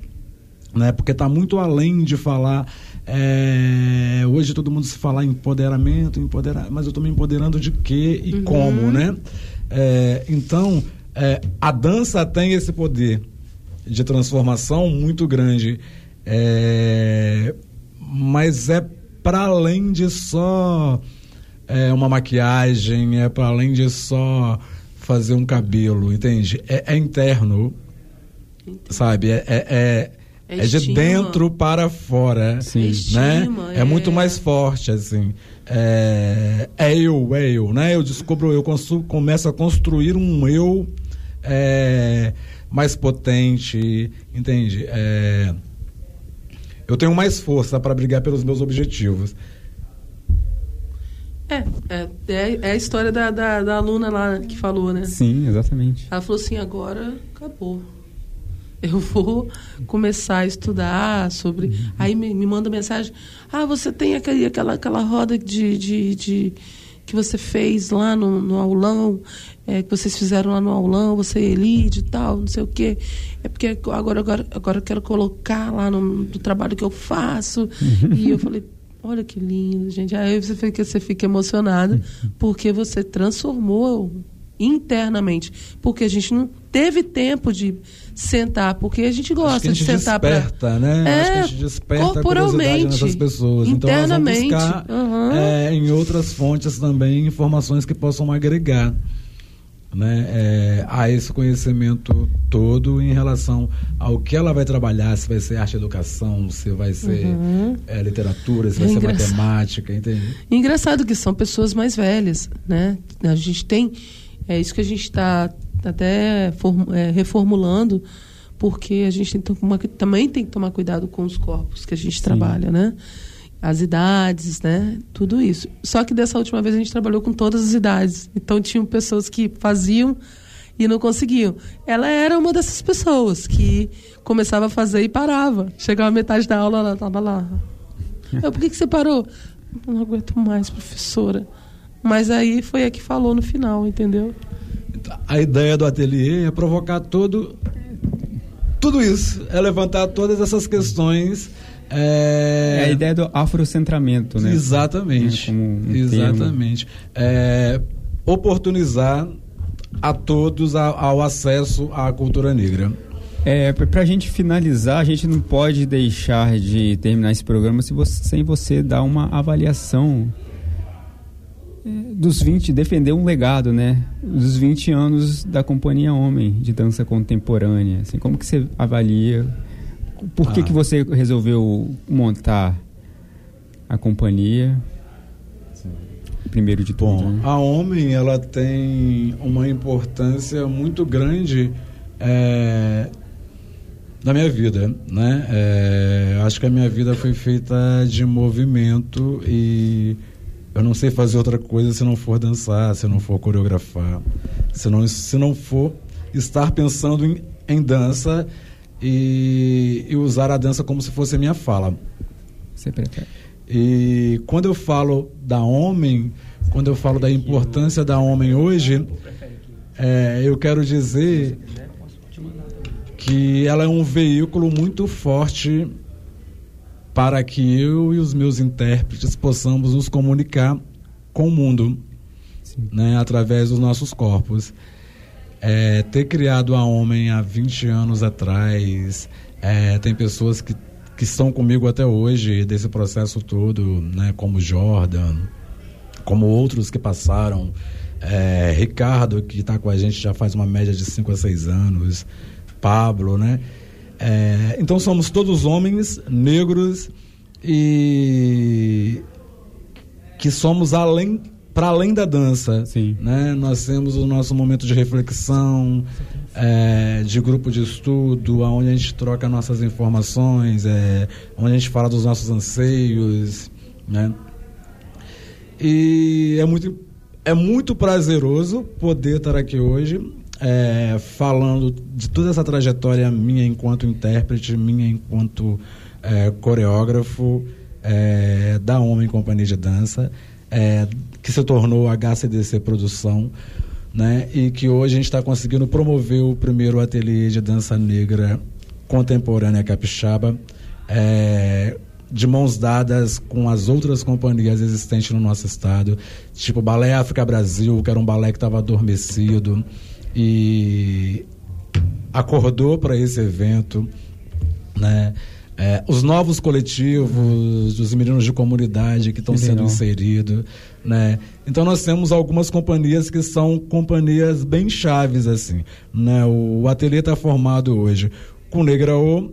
né? Porque está muito além de falar. é, hoje todo mundo se fala em empoderamento, empoderar, mas eu estou me empoderando de quê e como, né? É, então é, a dança tem esse poder de transformação muito grande, é, mas é para além de só é, uma maquiagem, é para além de só fazer um cabelo, entende? É, é interno, sabe? É, é, é, É é de dentro para fora, Sim. É né? estima, É muito mais forte, assim. É, é eu, é eu, né? Eu descubro, eu começo a construir um eu é, mais potente, entende? É, eu tenho mais força para brigar pelos meus objetivos. É, é, é, é a história da, da, da aluna lá que falou, né? Sim, exatamente. Ela falou assim, agora acabou. Eu vou começar a estudar sobre. Aí me, me manda mensagem. Ah, você tem aquele, aquela, aquela roda de, de, de- que você fez lá no, no aulão, é, que vocês fizeram lá no aulão, você Elide e tal, não sei o quê. É porque agora, agora, agora eu quero colocar lá no, no trabalho que eu faço. E eu falei, olha que lindo, gente. Aí você fica, você fica emocionada, porque você transformou internamente. Porque a gente não teve tempo de sentar, porque a gente gosta a gente de sentar para desperta, né? É, Acho que a gente desperta a curiosidade corporalmente, nessas pessoas. Então nós vamos internamente, buscar aham. é, em outras fontes também informações que possam agregar né, é, a esse conhecimento todo em relação ao que ela vai trabalhar, se vai ser arte e educação, se vai ser é, literatura, se vai É ser engraçado. matemática, entende? Engraçado que são pessoas mais velhas, né? A gente tem, é isso que a gente está até é, reformulando, porque a gente tem também tem que tomar cuidado com os corpos que a gente trabalha, né? As idades, né? Tudo isso. Só que dessa última vez a gente trabalhou com todas as idades. Então tinham pessoas que faziam e não conseguiam. Ela era uma dessas pessoas que começava a fazer e parava. Chegava a metade da aula, ela estava lá. *laughs* Eu, por que, que você parou? Eu não aguento mais, professora. Mas aí foi a que falou no final, entendeu? A ideia do ateliê é provocar todo tudo isso, é levantar todas essas questões. É É, a ideia do afrocentramento, né? Exatamente. É, um exatamente. É, oportunizar a todos a- ao acesso à cultura negra. É, pra- pra gente finalizar, a gente não pode deixar de terminar esse programa se você- sem você dar uma avaliação dos 20, defender um legado, né? Dos 20 anos da Companhia Homem de Dança Contemporânea. Assim, como que você avalia? Por que, Ah. que você resolveu montar a companhia? Primeiro de tudo. Bom, né? a Homem ela tem uma importância muito grande é, na minha vida, né? É, acho que a minha vida foi feita de movimento e eu não sei fazer outra coisa se não for dançar, se não for coreografar, se não, se não for estar pensando em, em dança e, e usar a dança como se fosse a minha fala. Você prefere? E quando eu falo da homem, quando eu falo da importância da homem hoje, é, eu quero dizer que ela é um veículo muito forte para que eu e os meus intérpretes possamos nos comunicar com o mundo, né, através dos nossos corpos. É, ter criado a Homem há 20 anos atrás, é, tem pessoas que, que estão comigo até hoje desse processo todo, né, como Jordan, como outros que passaram, é, Ricardo, que está com a gente já faz uma média de 5 a 6 anos, Pablo, né? É, então somos todos homens negros e que somos além para além da dança, Sim. né? Nós temos o nosso momento de reflexão, é, de grupo de estudo, onde a gente troca nossas informações, é, onde a gente fala dos nossos anseios, né? E é muito, é muito prazeroso poder estar aqui hoje é, falando de toda essa trajetória minha enquanto intérprete, minha enquanto coreógrafo da Homem Companhia de Dança, é, que se tornou HCDC Produção, né? E que hoje a gente está conseguindo promover o primeiro ateliê de dança negra contemporânea capixaba, é, de mãos dadas com as outras companhias existentes no nosso estado, tipo Balé África Brasil, que era um balé que estava adormecido e acordou para esse evento, né? É, os novos coletivos, os meninos de comunidade que estão sendo inseridos, né? Então nós temos algumas companhias que são companhias bem chaves assim, né? O ateliê está formado hoje com Negraô,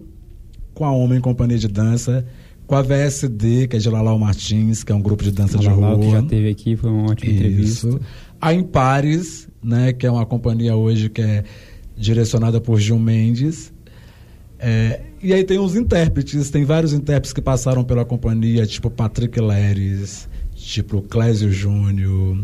com a Homem Companhia de Dança, com a VSD, que é de Lalau Martins, que é um grupo de dança de rua. que já teve aqui, foi uma ótima entrevista. Isso. A Impares, né, que é uma companhia hoje que é direcionada por Gil Mendes. É, e aí tem os intérpretes, tem vários intérpretes que passaram pela companhia, tipo Patrick Leres, tipo Clésio Júnior,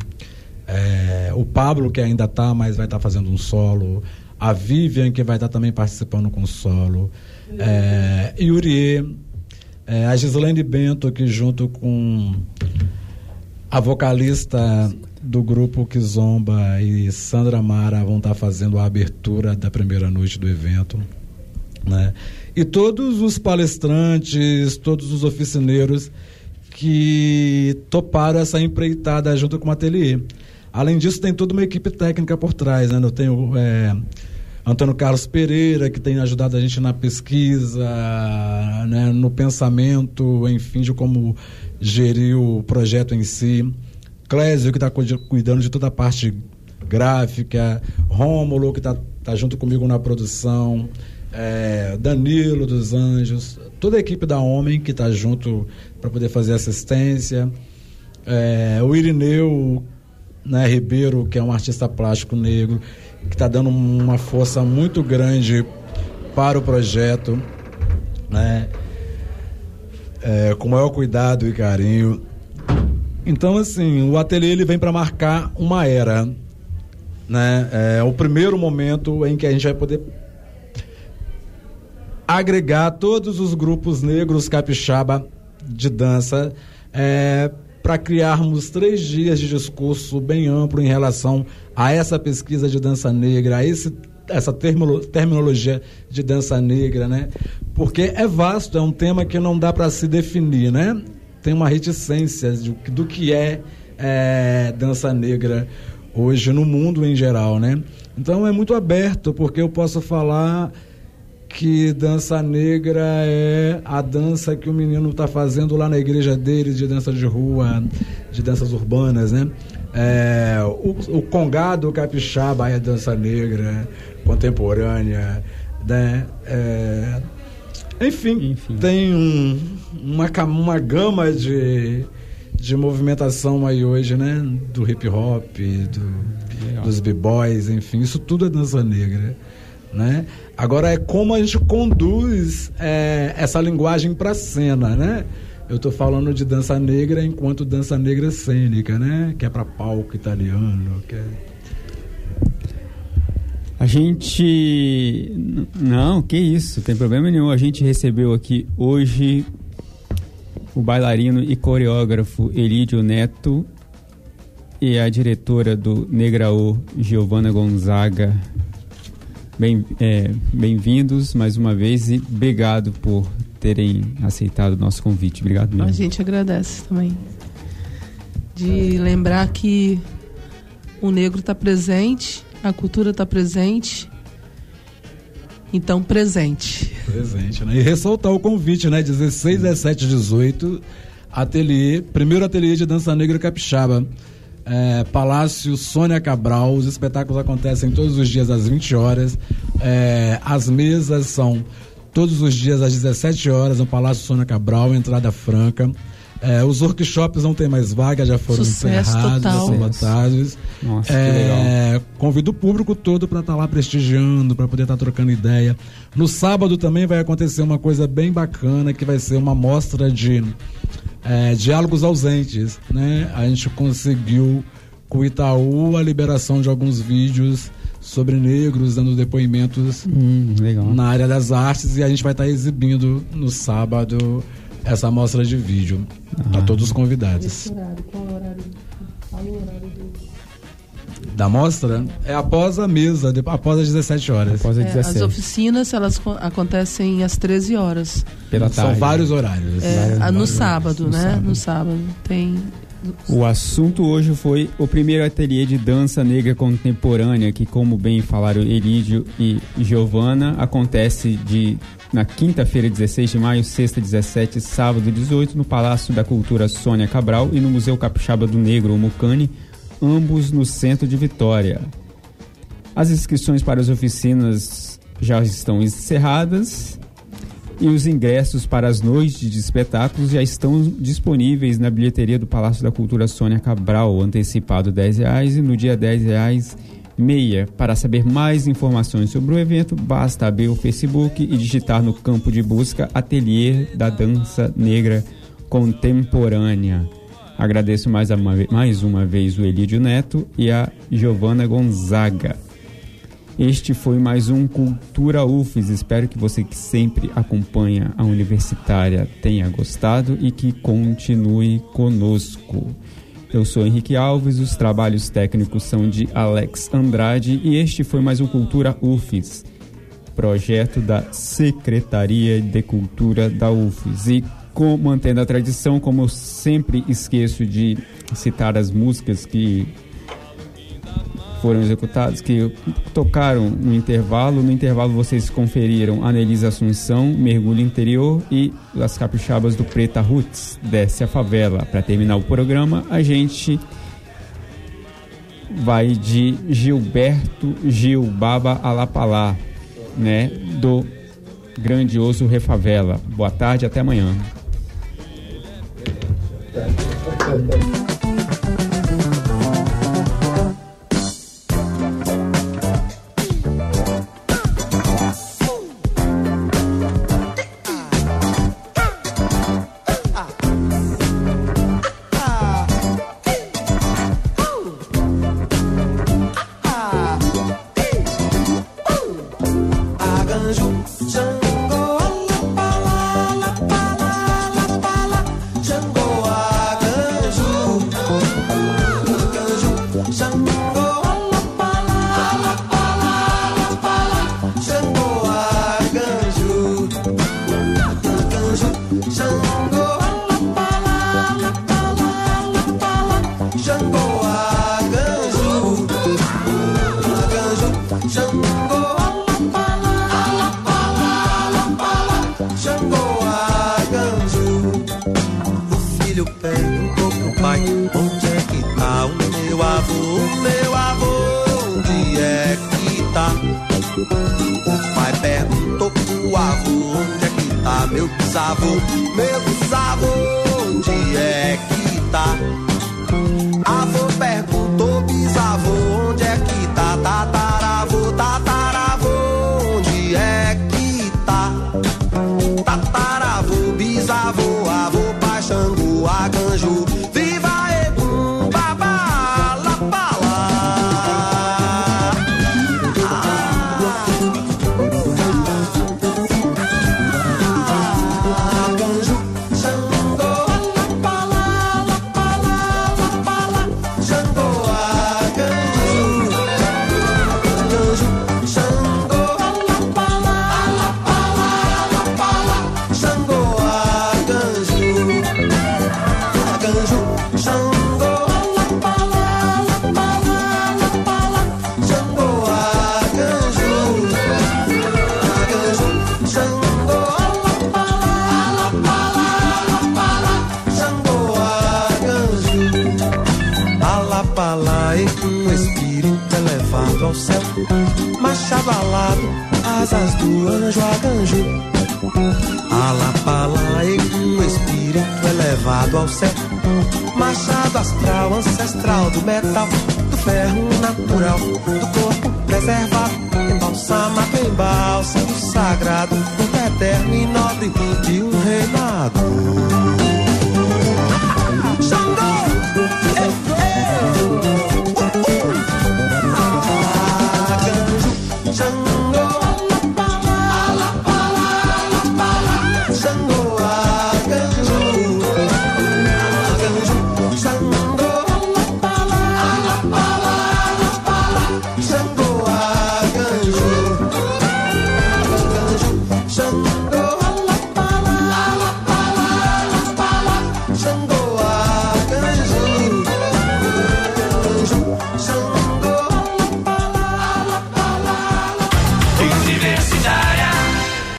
é, o Pablo que ainda tá, mas vai estar fazendo um solo, a Vivian que vai estar também participando com solo, é, é, a Gislaine Bento que junto com a vocalista do grupo Kizomba e Sandra Mara vão estar fazendo a abertura da primeira noite do evento. Né? E todos os palestrantes, todos os oficineiros que toparam essa empreitada junto com o ateliê. Além disso, tem toda uma equipe técnica por trás. Né? Eu tenho é, Antônio Carlos Pereira, que tem ajudado a gente na pesquisa, né? no pensamento, enfim, de como gerir o projeto em si. Clésio, que está cuidando de toda a parte gráfica. Rômulo, que está tá junto comigo na produção. É, Danilo dos Anjos. Toda a equipe da Homem que está junto para poder fazer assistência. É, o Irineu né, Ribeiro, que é um artista plástico negro, que está dando uma força muito grande para o projeto, né? É, com maior cuidado e carinho. Então, assim, o ateliê ele vem para marcar uma era, né? É o primeiro momento em que a gente vai poder agregar todos os grupos negros capixaba de dança é, para criarmos três dias de discurso bem amplo em relação a essa pesquisa de dança negra, a esse, essa terminologia de dança negra, né? Porque é vasto, é um tema que não dá para se definir, né? Tem uma reticência do, do que é, é dança negra hoje no mundo em geral, né? Então é muito aberto, porque eu posso falar que dança negra é a dança que o menino está fazendo lá na igreja dele, de dança de rua, de danças urbanas, né? É, o, o congado capixaba é dança negra, contemporânea, né? É, enfim, Enfim. tem um, uma, uma gama de, de movimentação aí hoje, né? Do hip hop, do, Legal. dos b-boys, enfim, isso tudo é dança negra, né? Agora é como a gente conduz é, essa linguagem para cena, né? Eu tô falando de dança negra enquanto dança negra cênica, né? Que é para palco italiano, que é A gente. Não, que isso, tem problema nenhum. A gente recebeu aqui hoje o bailarino e coreógrafo Elídio Neto e a diretora do Negraô, Giovana Gonzaga. Bem, é, bem-vindos mais uma vez e obrigado por terem aceitado o nosso convite. Obrigado A mesmo. gente agradece também. De lembrar que o negro está presente, a cultura está presente. Então, presente. Presente, né? E ressaltar o convite, né? 16, 17, 18, ateliê, primeiro ateliê de dança negra capixaba. É, Palácio Sônia Cabral, os espetáculos acontecem todos os dias às 20 horas. É, as mesas são todos os dias às 17 horas no Palácio Sônia Cabral, entrada franca. É, os workshops não tem mais vaga, já foram Sucesso encerrados, já total. são lotados. Nossa, É, convido o público todo para estar lá prestigiando, para poder estar trocando ideia. No sábado também vai acontecer uma coisa bem bacana, que vai ser uma mostra de é, diálogos ausentes. Né? A gente conseguiu com o Itaú a liberação de alguns vídeos sobre negros dando depoimentos Hum, legal. na área das artes e a gente vai estar exibindo no sábado essa mostra de vídeo Ah. todos os convidados. horário, qual o horário? O horário Da mostra é após a mesa, de- após as 17 horas. Após a É, as 17, oficinas elas co- acontecem às 13 horas. pela São tarde. vários horários. É, Vários- ah, no vários sábado, horários. né? sábado. No sábado. Tem. O assunto hoje foi o primeiro ateliê de dança negra contemporânea, que, como bem falaram Elídio e Giovana, acontece de na quinta-feira, 16 de maio, sexta, 17, sábado, 18, no Palácio da Cultura Sônia Cabral e no Museu Capixaba do Negro, o Mucane, ambos no centro de Vitória. As inscrições para as oficinas já estão encerradas e os ingressos para as noites de espetáculos já estão disponíveis na bilheteria do Palácio da Cultura Sônia Cabral, antecipado 10 reais e no dia 10 reais meia. Para saber mais informações sobre o evento, basta abrir o Facebook e digitar no campo de busca Ateliê da Dança Negra Contemporânea. Agradeço mais uma, mais uma vez o Elídio Neto e a Giovana Gonzaga. Este foi mais um Cultura UFES. Espero que você que sempre acompanha a universitária tenha gostado e que continue conosco. Eu sou Henrique Alves, os trabalhos técnicos são de Alex Andrade e este foi mais um Cultura UFES, projeto da Secretaria de Cultura da UFES. E com, mantendo a tradição, como eu sempre esqueço de citar as músicas que foram executados, que tocaram no intervalo. No intervalo vocês conferiram Anelisa Assunção, Mergulho Interior e Las Capixabas do Preta Roots, Desce a Favela. Para terminar o programa, a gente vai de Gilberto Gil Baba Alapalá, né, do grandioso Refavela. Boa tarde, até amanhã. 对对对对